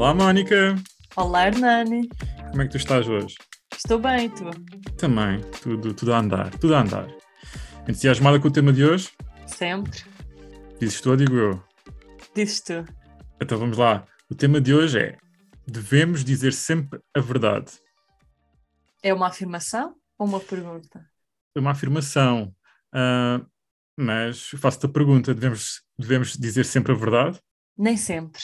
Olá, Mónica. Olá, Hernani. Como é que tu estás hoje? Estou bem, e tu? Também, tudo, tudo a andar, tudo a andar. Entusiasmada com o tema de hoje? Sempre. Dizes tu ou digo eu? Dizes tu. Então vamos lá. O tema de hoje é: devemos dizer sempre a verdade. É uma afirmação ou uma pergunta? É uma afirmação, uh, mas faço-te a pergunta: devemos, devemos dizer sempre a verdade? Nem sempre.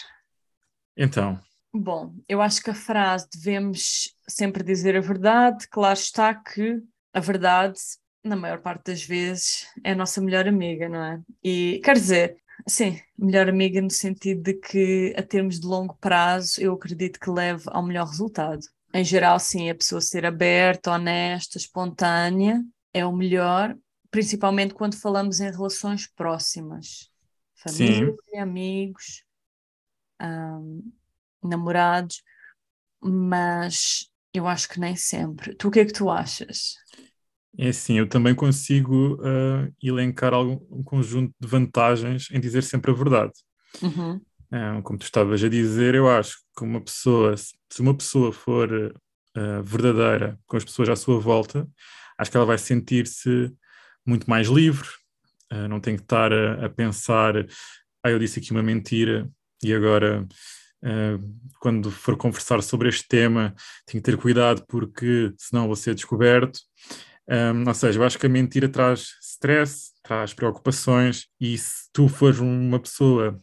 Então. Bom, eu acho que a frase devemos sempre dizer a verdade, claro está que a verdade, na maior parte das vezes, é a nossa melhor amiga, não é? E quer dizer, sim, melhor amiga no sentido de que, a termos de longo prazo, eu acredito que leve ao melhor resultado. Em geral, sim, a pessoa ser aberta, honesta, espontânea é o melhor, principalmente quando falamos em relações próximas. Família, sim. amigos, um, namorados, mas eu acho que nem sempre. Tu o que é que tu achas? É assim, eu também consigo uh, elencar algum, um conjunto de vantagens em dizer sempre a verdade. Uhum. Uh, como tu estavas a dizer, eu acho que uma pessoa, se uma pessoa for uh, verdadeira com as pessoas à sua volta, acho que ela vai sentir-se muito mais livre, não tem que estar a, a pensar, ah, eu disse aqui uma mentira, e agora Uh, quando for conversar sobre este tema, tenho que ter cuidado porque senão vou ser descoberto. Ou seja, eu acho que a mentira traz stress, traz preocupações, e se tu fores uma pessoa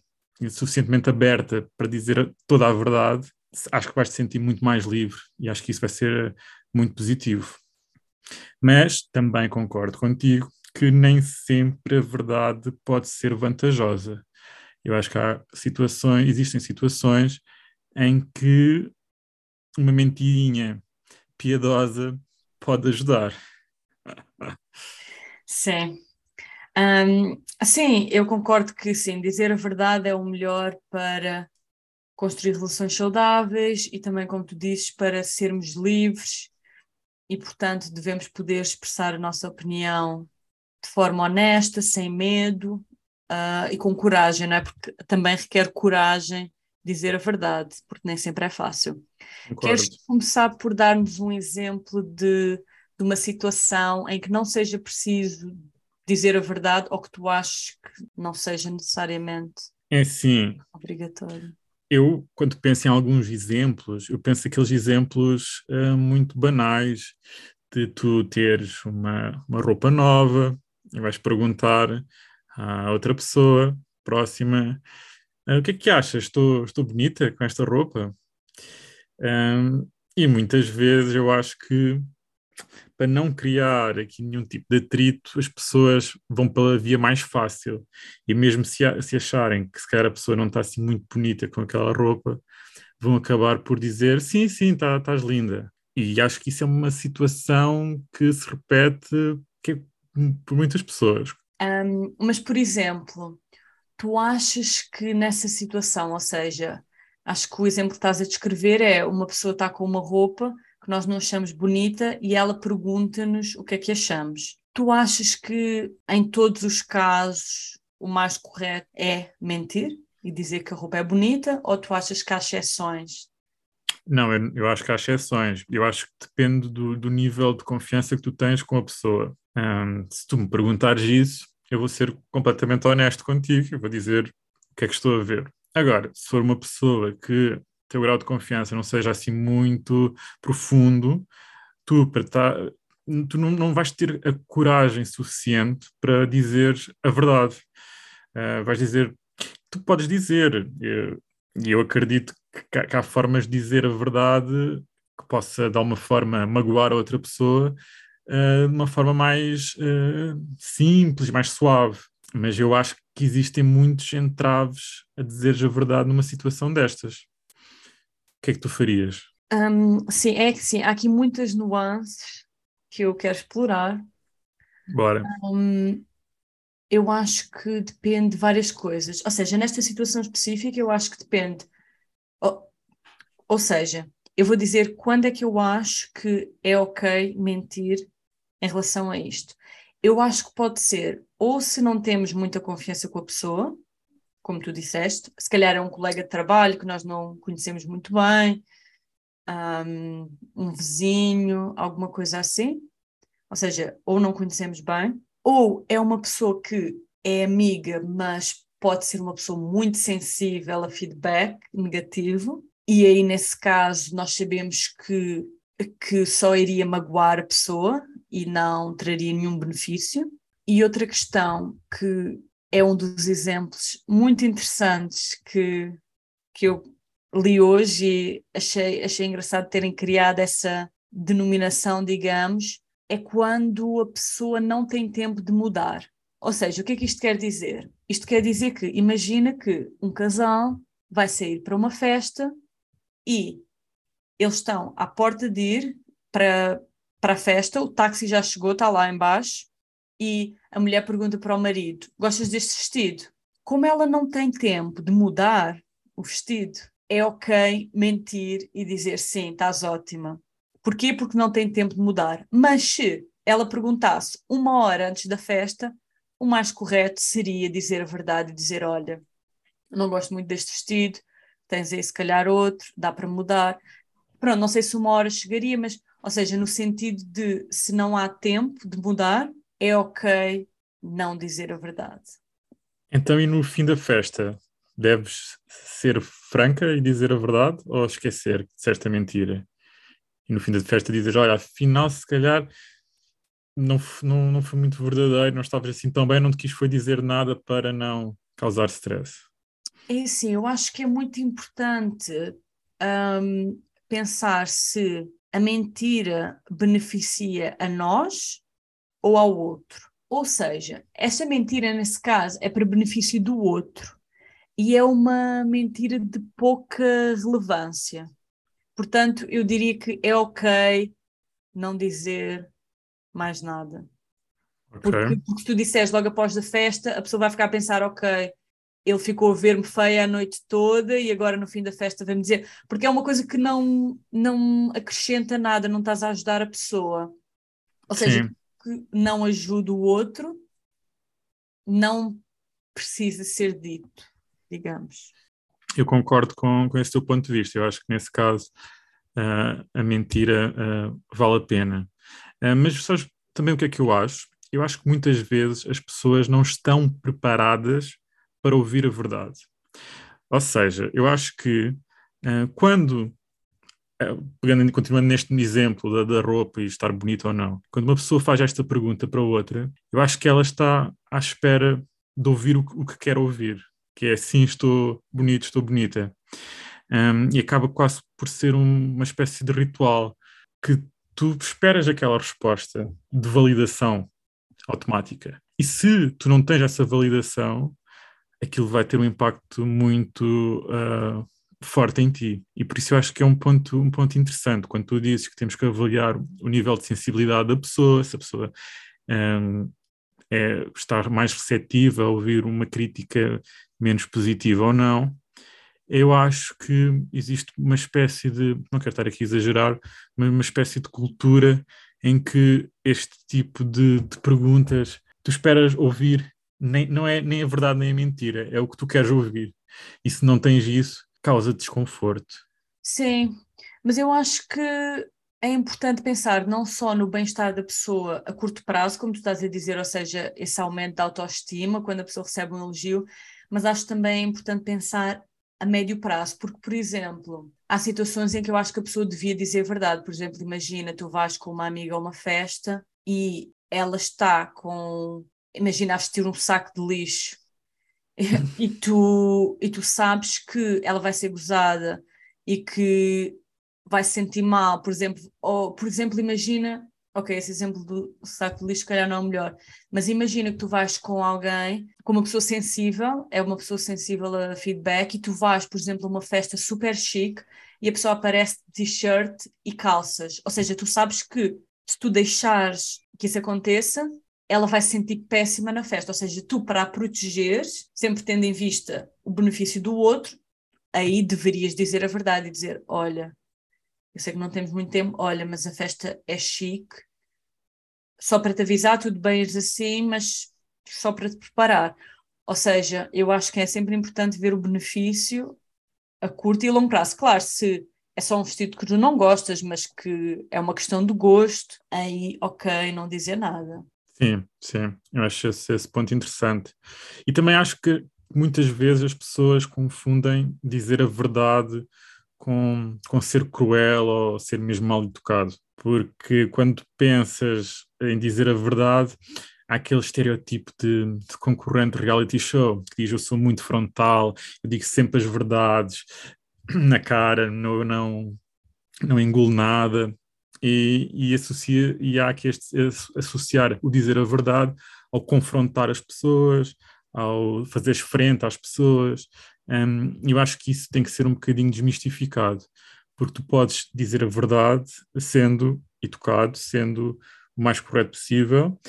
suficientemente aberta para dizer toda a verdade, acho que vais te sentir muito mais livre e acho que isso vai ser muito positivo. Mas também concordo contigo que nem sempre a verdade pode ser vantajosa. Eu acho que há situações, existem situações em que uma mentirinha piedosa pode ajudar. Sim. Um, sim, eu concordo que sim, dizer a verdade é o melhor para construir relações saudáveis e também, como tu dizes, para sermos livres e, portanto, devemos poder expressar a nossa opinião de forma honesta, sem medo uh, e com coragem, não é? Porque também requer coragem dizer a verdade, porque nem sempre é fácil. Concordo. Queres começar por dar-nos um exemplo de, de uma situação em que não seja preciso dizer a verdade ou que tu achas que não seja necessariamente é sim. obrigatório? Eu, quando penso em alguns exemplos, eu penso aqueles exemplos uh, muito banais de tu teres uma, uma roupa nova e vais perguntar à outra pessoa próxima: ah, O que é que achas? Estou, estou bonita com esta roupa? Um, e muitas vezes eu acho que para não criar aqui nenhum tipo de atrito, as pessoas vão pela via mais fácil. E mesmo se, se acharem que se calhar a pessoa não está assim muito bonita com aquela roupa, vão acabar por dizer sim, sim, tá, estás linda. E acho que isso é uma situação que se repete que, é por muitas pessoas. Um, mas, por exemplo, tu achas que nessa situação, ou seja, acho que o exemplo que estás a descrever é uma pessoa está com uma roupa que nós não achamos bonita e ela pergunta-nos o que é que achamos. Tu achas que em todos os casos o mais correto é mentir e dizer que a roupa é bonita ou tu achas que há exceções? Não, eu, eu acho que há exceções. Eu acho que depende do, do nível de confiança que tu tens com a pessoa. Se tu me perguntares isso, eu vou ser completamente honesto contigo, eu vou dizer o que é que estou a ver. Agora, se for uma pessoa que teu grau de confiança não seja assim muito profundo, tu, tá, tu não, não vais ter a coragem suficiente para dizer a verdade. Uh, vais dizer, tu podes dizer, e eu, eu, acredito que, que há formas de dizer a verdade que possa de alguma forma magoar a outra pessoa uh, de uma forma mais uh, simples, mais suave. Mas eu acho que existem muitos entraves a dizer a verdade numa situação destas. O que é que tu farias? Um, sim, é que sim, há aqui muitas nuances que eu quero explorar. Bora. Um, eu acho que depende de várias coisas. Ou seja, nesta situação específica, eu acho que depende. Ou, ou seja, eu vou dizer quando é que eu acho que é ok mentir em relação a isto. Eu acho que pode ser ou se não temos muita confiança com a pessoa, como tu disseste, se calhar é um colega de trabalho que nós não conhecemos muito bem, um, um vizinho, alguma coisa assim. Ou seja, ou não conhecemos bem, ou é uma pessoa que é amiga, mas pode ser uma pessoa muito sensível a feedback negativo, e aí nesse caso nós sabemos que, que só iria magoar a pessoa e não traria nenhum benefício. E outra questão que é um dos exemplos muito interessantes que, que eu li hoje e achei, achei engraçado terem criado essa denominação, digamos, é quando a pessoa não tem tempo de mudar. Ou seja, o que é que isto quer dizer? Isto quer dizer que imagina que um casal vai sair para uma festa e eles estão à porta de ir para, para a festa, o táxi já chegou, está lá embaixo, e a mulher pergunta para o marido: Gostas deste vestido? Como ela não tem tempo de mudar o vestido, é ok mentir e dizer sim, estás ótima. Porquê? Porque não tem tempo de mudar. Mas se ela perguntasse uma hora antes da festa, o mais correto seria dizer a verdade e dizer: Olha, não gosto muito deste vestido, tens aí se calhar outro, dá para mudar. Pronto, não sei se uma hora chegaria, mas, ou seja, no sentido de se não há tempo de mudar, é ok não dizer a verdade. Então, e no fim da festa, deves ser franca e dizer a verdade ou esquecer que disseste a mentira? E no fim da festa dizes, olha, afinal, se calhar não, não, não foi muito verdadeiro, não estavas assim tão bem, não te quis foi dizer nada para não causar stress. É sim, eu acho que é muito importante um, pensar se a mentira beneficia a nós ou ao outro. Ou seja, essa mentira, nesse caso, é para benefício do outro e é uma mentira de pouca relevância. Portanto, eu diria que é ok não dizer mais nada. Okay. Porque, porque se tu disseres logo após a festa, a pessoa vai ficar a pensar, ok, ele ficou a ver-me feia a noite toda e agora no fim da festa vem-me dizer, porque é uma coisa que não, não acrescenta nada, não estás a ajudar a pessoa. Ou seja, Sim. que não ajuda o outro, não precisa ser dito, digamos. Eu concordo com, com esse teu ponto de vista. Eu acho que nesse caso uh, a mentira uh, vale a pena. Uh, mas sabes também o que é que eu acho? Eu acho que muitas vezes as pessoas não estão preparadas para ouvir a verdade. Ou seja, eu acho que quando pegando, continuando neste exemplo da, da, roupa e estar bonita ou não, quando uma pessoa faz esta pergunta para outra, eu acho que ela está à espera de ouvir o, o que quer ouvir que é sim, estou bonito, estou bonita. Um, e acaba quase por ser um, uma espécie de ritual que tu esperas aquela resposta de validação automática. E se tu não tens essa validação, aquilo vai ter um impacto muito uh, forte em ti. E por isso eu acho que é um ponto, um ponto interessante. Quando tu dizes que temos que avaliar o nível de sensibilidade da pessoa, se a pessoa um, é, estar mais receptiva a ouvir uma crítica menos positiva ou não, eu acho que existe uma espécie de, não quero estar aqui a exagerar, mas uma espécie de cultura em que este tipo de, de perguntas tu esperas ouvir, nem, não é nem a verdade nem a mentira, é o que tu queres ouvir. E se não tens isso, causa desconforto. Sim, mas eu acho que é importante pensar não só no bem-estar da pessoa a curto prazo, como tu estás a dizer, ou seja, esse aumento da autoestima quando a pessoa recebe um elogio, mas acho também importante pensar a médio prazo, porque, por exemplo, há situações em que eu acho que a pessoa devia dizer a verdade. Por exemplo, imagina, tu vais com uma amiga a uma festa e ela está com, imagina, vestir um saco de lixo. E, tu, e tu sabes que ela vai ser gozada e que vai se sentir mal, por exemplo, ou, por exemplo, imagina ok, esse exemplo do saco de lixo, se calhar não é o melhor, mas imagina que tu vais com alguém, com uma pessoa sensível, é uma pessoa sensível a feedback, e tu vais, por exemplo, a uma festa super chique e a pessoa aparece de t-shirt e calças. Ou seja, tu sabes que se tu deixares que isso aconteça, ela vai se sentir péssima na festa. Ou seja, tu, para a protegeres, sempre tendo em vista o benefício do outro, aí deverias dizer a verdade e dizer: Olha, eu sei que não temos muito tempo, olha, mas a festa é chique, só para te avisar, tudo bem assim, mas só para te preparar. Ou seja, eu acho que é sempre importante ver o benefício a curto e longo prazo. Claro, se é só um vestido que tu não gostas, mas que é uma questão de gosto, aí ok, não dizer nada. Sim, sim, eu acho esse, esse ponto interessante. E também acho que muitas vezes as pessoas confundem dizer a verdade com, com ser cruel ou ser mesmo mal educado. Porque quando pensas em dizer a verdade, há aquele estereotipo de, de, concorrente reality show que diz eu sou muito frontal, eu digo sempre as verdades na cara, não, não, não engulo nada. E, e, associa, e há que este, associar o dizer a verdade ao confrontar as pessoas, ao fazeres frente às pessoas. Um, eu acho que isso tem que ser um bocadinho desmistificado, porque tu podes dizer a verdade sendo educado, sendo o mais correto possível,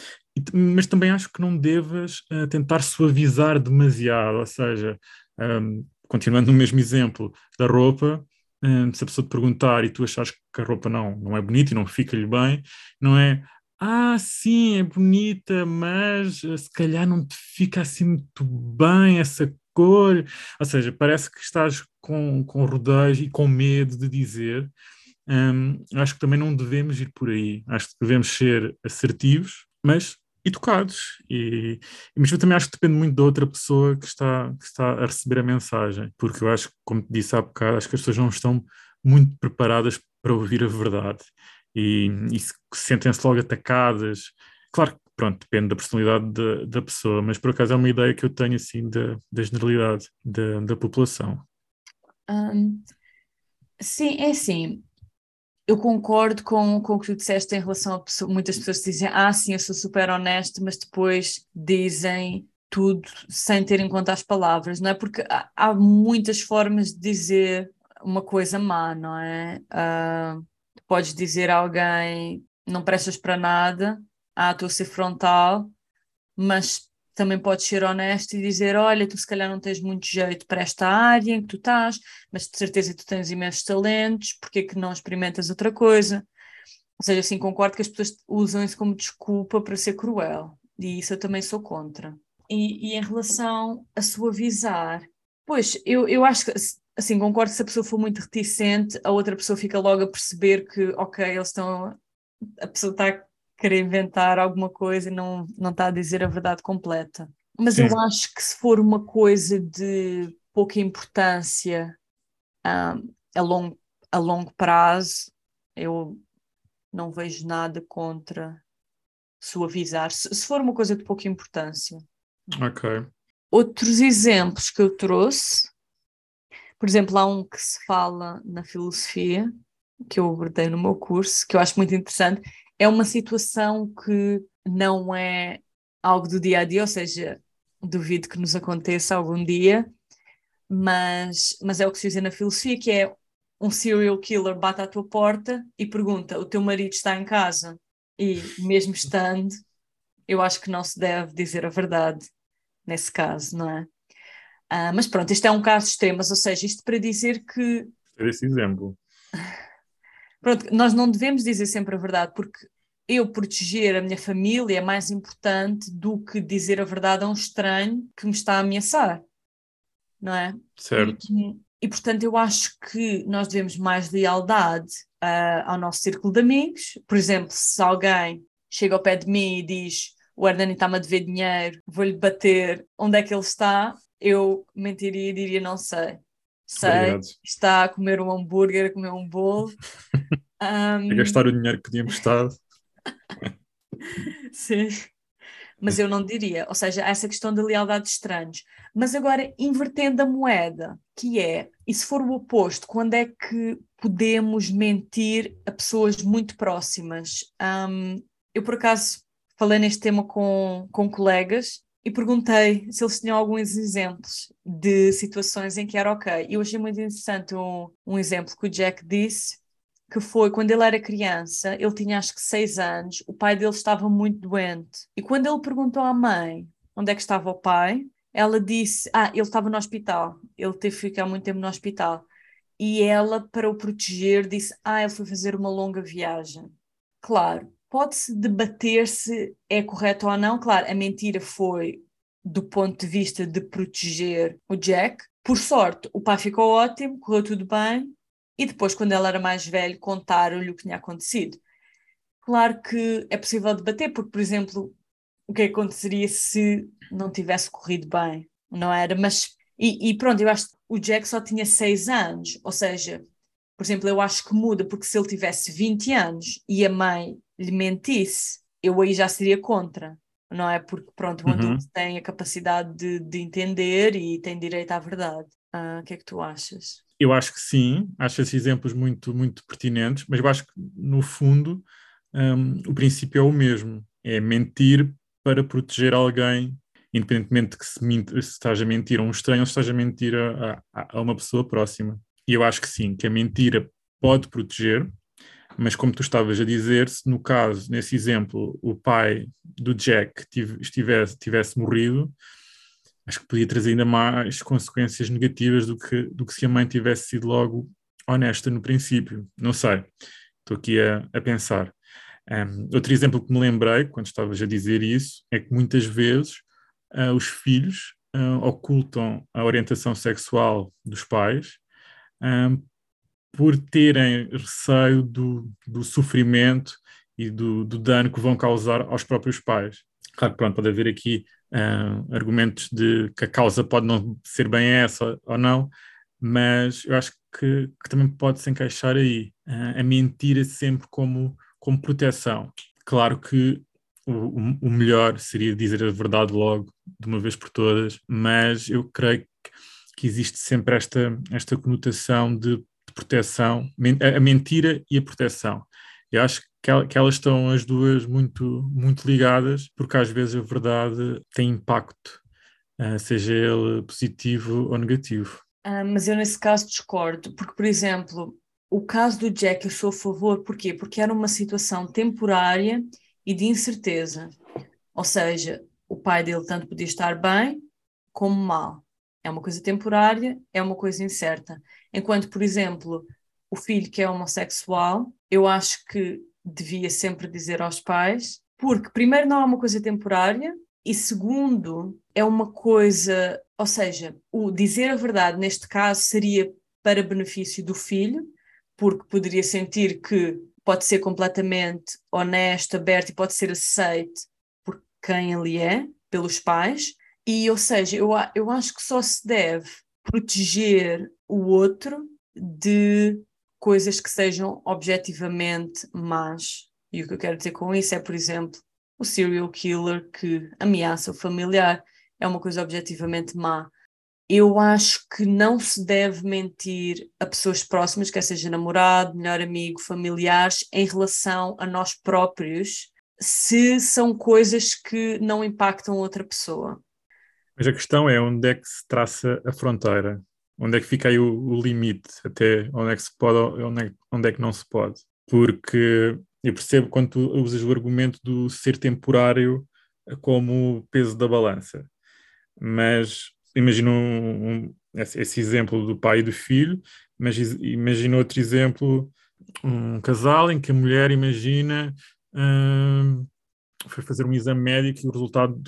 mas também acho que não devas uh, tentar suavizar demasiado, ou seja, um, continuando no mesmo exemplo da roupa, um, se a pessoa te perguntar e tu achares que a roupa não, não é bonita e não fica-lhe bem, não é ah, sim, é bonita, mas uh, se calhar não te fica assim muito bem essa cor. Ou seja, parece que estás com, com rodeios e com medo de dizer. Um, acho que também não devemos ir por aí. Acho que devemos ser assertivos, mas educados. E, mas eu também acho que depende muito da outra pessoa que está, que está a receber a mensagem, porque eu acho como te disse há bocado, acho que as pessoas não estão muito preparadas para ouvir a verdade e, e sentem-se logo atacadas. Claro que, pronto, depende da personalidade da, da pessoa, mas por acaso é uma ideia que eu tenho, assim, da, da generalidade da, da população. Um, sim, é assim, eu concordo com, com o que tu disseste em relação a pessoa, muitas pessoas dizem, ah, sim, eu sou super honesto, mas depois dizem tudo sem ter em conta as palavras, não é? Porque há, há muitas formas de dizer uma coisa má, não é? Uh, podes dizer a alguém, não prestas para nada, ah, estou a ser frontal, mas também podes ser honesto e dizer: Olha, tu se calhar não tens muito jeito para esta área em que tu estás, mas de certeza tu tens imensos talentos, porque é que não experimentas outra coisa? Ou seja, assim, concordo que as pessoas usam isso como desculpa para ser cruel, e isso eu também sou contra. E, e em relação a suavizar, pois, eu, eu acho que, assim, concordo que se a pessoa for muito reticente, a outra pessoa fica logo a perceber que, ok, eles estão. A pessoa está querer inventar alguma coisa e não, não está a dizer a verdade completa. Mas Sim. eu acho que se for uma coisa de pouca importância um, a, longo, a longo prazo, eu não vejo nada contra suavizar. Se, se for uma coisa de pouca importância. Ok. Outros exemplos que eu trouxe, por exemplo, há um que se fala na filosofia, que eu abordei no meu curso, que eu acho muito interessante, é uma situação que não é algo do dia a dia, ou seja, duvido que nos aconteça algum dia, mas, mas é o que se usa na filosofia, que é um serial killer bate à tua porta e pergunta: o teu marido está em casa? E mesmo estando, eu acho que não se deve dizer a verdade nesse caso, não é? Ah, mas pronto, isto é um caso extremo, ou seja, isto para dizer que. Esse exemplo. Pronto, nós não devemos dizer sempre a verdade, porque eu proteger a minha família é mais importante do que dizer a verdade a um estranho que me está a ameaçar, não é? Certo. E, e portanto, eu acho que nós devemos mais lealdade uh, ao nosso círculo de amigos. Por exemplo, se alguém chega ao pé de mim e diz o Hernani está-me a dever dinheiro, vou-lhe bater onde é que ele está, eu mentiria e diria não sei sei, Obrigado. está a comer um hambúrguer, a comer um bolo. um... A gastar o dinheiro que tinha emprestado. Sim, mas eu não diria, ou seja, essa questão da lealdade de estranhos. Mas agora, invertendo a moeda, que é, e se for o oposto, quando é que podemos mentir a pessoas muito próximas? Um, eu, por acaso, falei neste tema com, com colegas e perguntei se eles tinham alguns exemplos de situações em que era ok. Eu achei muito interessante um, um exemplo que o Jack disse, que foi quando ele era criança, ele tinha acho que seis anos, o pai dele estava muito doente. E quando ele perguntou à mãe onde é que estava o pai, ela disse: Ah, ele estava no hospital, ele teve que ficar muito tempo no hospital. E ela, para o proteger, disse: Ah, ele foi fazer uma longa viagem. Claro, pode-se debater se é correto ou não. Claro, a mentira foi do ponto de vista de proteger o Jack. Por sorte, o pai ficou ótimo, correu tudo bem, e depois, quando ela era mais velho, contaram-lhe o que tinha acontecido. Claro que é possível debater, porque, por exemplo, o que aconteceria se não tivesse corrido bem, não era? Mas, e, e pronto, eu acho que o Jack só tinha seis anos, ou seja, por exemplo, eu acho que muda, porque se ele tivesse 20 anos e a mãe lhe mentisse, eu aí já seria contra, não é? Porque, pronto, o uhum. adulto tem a capacidade de, de, entender e tem direito à verdade. Ah, o que é que tu achas? Eu acho que sim, acho esses exemplos muito, muito pertinentes, mas eu acho que, no fundo, um, o princípio é o mesmo: é mentir para proteger alguém, independentemente de que se, se estás a mentir a um estranho ou se estás a mentir a, a, a uma pessoa próxima. E eu acho que sim, que a mentira pode proteger, mas como tu estavas a dizer, se no caso, nesse exemplo, o pai do Jack tivesse, tivesse morrido, acho que podia trazer ainda mais consequências negativas do que, do que se a mãe tivesse sido logo honesta no princípio. Não sei, estou aqui a, a pensar. Um, outro exemplo que me lembrei, quando estavas a dizer isso, é que muitas vezes uh, os filhos uh, ocultam a orientação sexual dos pais um, por terem receio do, do sofrimento e do, do, dano que vão causar aos próprios pais. Claro pronto, pode haver aqui uh, argumentos de que a causa pode não ser bem essa ou não, mas eu acho que, que também pode se encaixar aí. Uh, a mentira sempre como, como proteção. Claro que o, o melhor seria dizer a verdade logo, de uma vez por todas, mas eu creio que que existe sempre esta, esta conotação de proteção, a, mentira e a proteção. Eu acho que, elas estão as duas muito, muito ligadas, porque às vezes a verdade tem impacto, uh, seja ele positivo ou negativo. Ah, mas eu nesse caso discordo, porque, por exemplo, o caso do Jack eu sou a favor, porquê? Porque era uma situação temporária e de incerteza. Ou seja, o pai dele tanto podia estar bem como mal. É uma coisa temporária, é uma coisa incerta. Enquanto, por exemplo, o filho que é homossexual, eu acho que devia sempre dizer aos pais, porque, primeiro, não é uma coisa temporária, e segundo, é uma coisa, ou seja, o dizer a verdade neste caso seria para benefício do filho, porque poderia sentir que pode ser completamente honesto, aberto e pode ser aceito por quem ele é, pelos pais, e, ou seja, eu, eu acho que só se deve proteger o outro de coisas que sejam objetivamente más. E o que eu quero dizer com isso é, por exemplo, o serial killer que ameaça o familiar é uma coisa objetivamente má. Eu acho que não se deve mentir a pessoas próximas, quer seja namorado, melhor amigo, familiares, em relação a nós próprios, se são coisas que não impactam outra pessoa. Mas a questão é onde é que se traça a fronteira? Onde é que fica aí o, o limite? Até onde é que se pode, onde é, onde é que não se pode? Porque eu percebo quando tu usas o argumento do ser temporário como peso da balança. Mas imagina um, um, esse, exemplo do pai e do filho, mas imagina outro exemplo, um casal em que a mulher imagina hum, foi fazer um exame médico e o resultado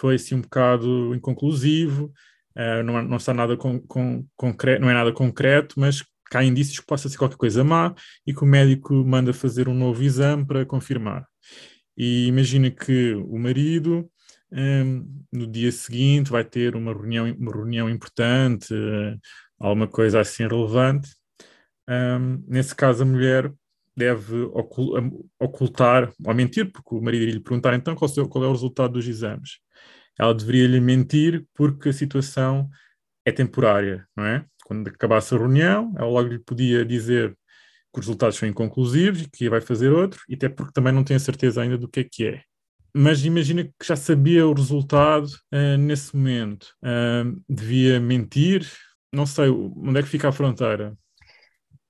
foi assim um bocado inconclusivo, uh, não, não está nada com, com, concreto, não é nada concreto, mas há indícios que possa ser qualquer coisa má e que o médico manda fazer um novo exame para confirmar. E imagina que o marido um, ehm, no dia seguinte vai ter uma reunião, uma reunião importante, uh, alguma coisa assim relevante. Um, ehm, nesse caso, a mulher deve ocultar ou mentir, porque o marido iria lhe perguntar então qual é o resultado dos exames ela deveria lhe mentir porque a situação é temporária, não é? Quando acabasse a reunião, ela logo lhe podia dizer que os resultados são inconclusivos e que vai fazer outro, e até porque também não tem a certeza ainda do que é que é. Mas imagina que já sabia o resultado uh, nesse momento. Uh, devia mentir? Não sei, onde é que fica a fronteira?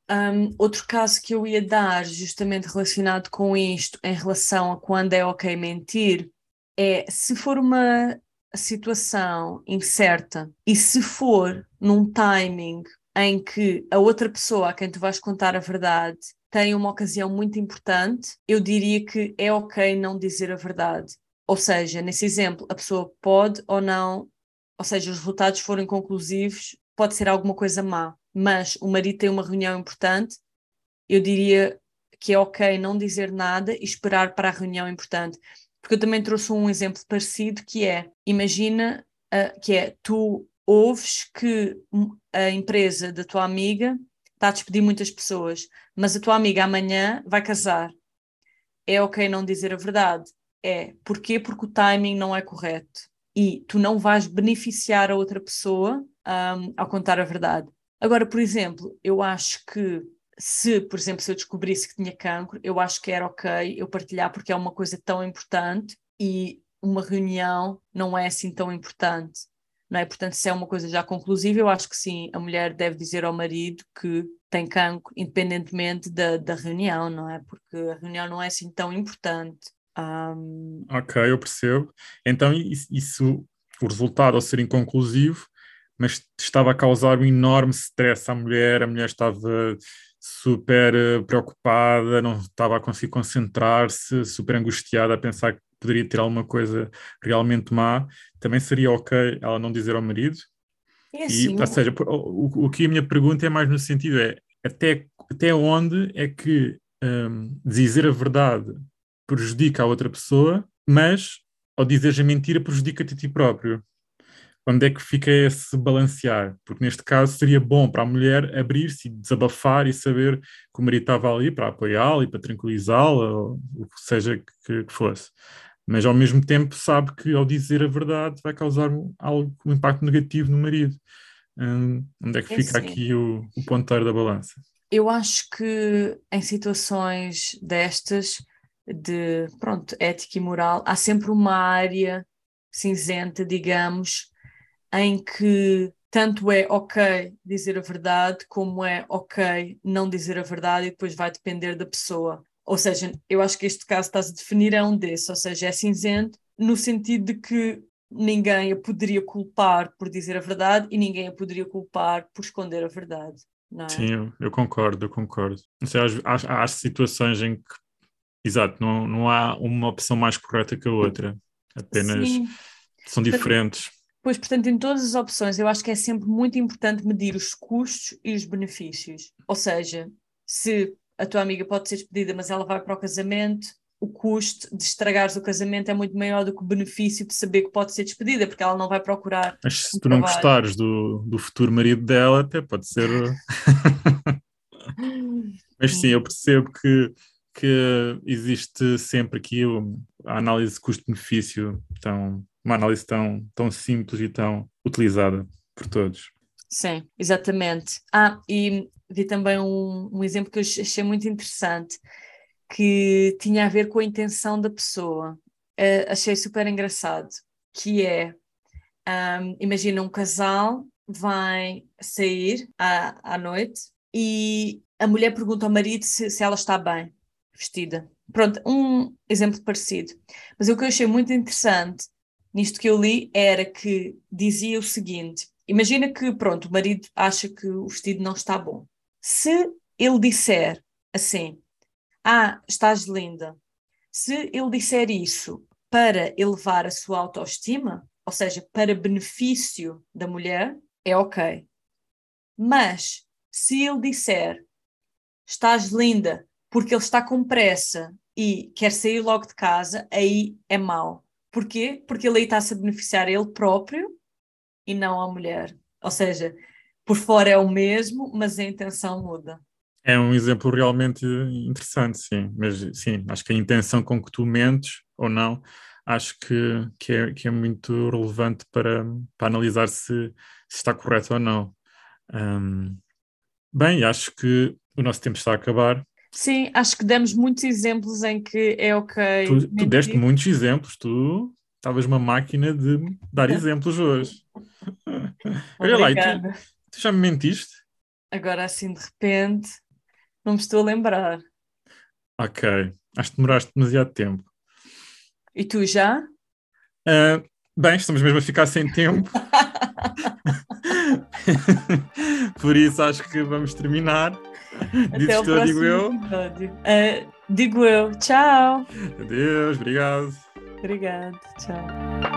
Um, outro caso que eu ia dar, justamente relacionado com isto, em relação a quando é ok mentir, é se for uma situação incerta e se for num timing em que a outra pessoa a quem tu vais contar a verdade tem uma ocasião muito importante, eu diria que é ok não dizer a verdade. Ou seja, nesse exemplo, a pessoa pode ou não, ou seja, os resultados forem conclusivos, pode ser alguma coisa má, mas o marido tem uma reunião importante, eu diria que é ok não dizer nada e esperar para a reunião importante. Porque eu também trouxe um exemplo parecido que é, imagina uh, que é, tu ouves que a empresa da tua amiga está a despedir muitas pessoas, mas a tua amiga amanhã vai casar. É ok não dizer a verdade. É. Porquê? Porque o timing não é correto. E tu não vais beneficiar a outra pessoa um, ao contar a verdade. Agora, por exemplo, eu acho que se, por exemplo, se eu descobrisse que tinha cancro, eu acho que era ok eu partilhar porque é uma coisa tão importante e uma reunião não é assim tão importante não é? Portanto, se é uma coisa já conclusiva, eu acho que sim, a mulher deve dizer ao marido que tem cancro, independentemente da, da reunião, não é? Porque a reunião não é assim tão importante. Um... Ok, eu percebo. Então, isso, o resultado ao ser inconclusivo, mas estava a causar um enorme stress à mulher, a mulher estava super eh, preocupada, não estava a conseguir concentrar-se, super angustiada, a pensar que poderia ter alguma coisa realmente má, também seria ok ela não dizer ao marido? É assim, e, ou seja, o, o que a minha pergunta é mais no sentido é até, até onde é que um, dizer a verdade prejudica a outra pessoa, mas ao dizeres a mentira prejudica-te a ti próprio onde é que fica esse balancear? Porque neste caso seria bom para a mulher abrir-se e desabafar e saber que o marido estava ali para apoiá-la e para tranquilizá-la, ou o que seja que, que, fosse. Mas ao mesmo tempo sabe que ao dizer a verdade vai causar algo, um impacto negativo no marido. Hum, onde é que fica é aqui o, o ponteiro da balança? Eu acho que em situações destas, de pronto, ética e moral, há sempre uma área cinzenta, digamos, em que tanto é ok dizer a verdade, como é ok não dizer a verdade, e depois vai depender da pessoa. Ou seja, eu acho que este caso estás a definir é um desses, ou seja, é cinzento no sentido de que ninguém a poderia culpar por dizer a verdade e ninguém a poderia culpar por esconder a verdade. É? Sim, eu, concordo, eu concordo. Sei, há, há, situações em que, exato, não, não há uma opção mais correta que a outra, apenas Sim. são diferentes. Pois, portanto, em todas as opções, eu acho que é sempre muito importante medir os custos e os benefícios. Ou seja, se a tua amiga pode ser despedida, mas ela vai para o casamento, o custo de estragares o casamento é muito maior do que o benefício de saber que pode ser despedida, porque ela não vai procurar. Mas se um tu trabalho. não gostares do, do futuro marido dela, até pode ser. mas sim, eu percebo que, que existe sempre aqui a análise custo-benefício tão uma análise tão, tão simples e tão utilizada por todos. Sim, exatamente. Ah, e vi também um, um exemplo que eu achei muito interessante, que tinha a ver com a intenção da pessoa. Uh, achei super engraçado, que é, um, imagina um casal vai sair à, à noite e a mulher pergunta ao marido se, se ela está bem vestida. Pronto, um exemplo parecido. Mas o que eu achei muito interessante nisto que eu li era que dizia o seguinte: imagina que, pronto, o marido acha que o vestido não está bom. Se ele disser assim, ah, estás linda, se ele disser isso para elevar a sua autoestima, ou seja, para benefício da mulher, é ok. Mas se ele disser estás linda porque ele está com pressa e quer sair logo de casa, aí é mau. Porquê? Porque ele aí está-se a beneficiar ele próprio e não a mulher. Ou seja, por fora é o mesmo, mas a intenção muda. É um exemplo realmente interessante, sim. Mas sim, acho que a intenção com que tu mentes ou não, acho que, que, é, que é muito relevante para, para analisar se, se está correto ou não. Um, bem, acho que o nosso tempo está a acabar. Sim, acho que demos muitos exemplos em que é ok. Tu, tu deste muitos exemplos, tu estavas uma máquina de dar exemplos hoje. Olha lá, tu, tu, já me mentiste? Agora assim de repente, não me estou a lembrar. Ok, acho que demoraste demasiado tempo. E tu já? Uh, bem, estamos mesmo a ficar sem tempo. Por isso acho que vamos terminar. Até o próximo digo eu. Uh, digo eu. Tchau. Adeus, obrigado. Obrigada, tchau.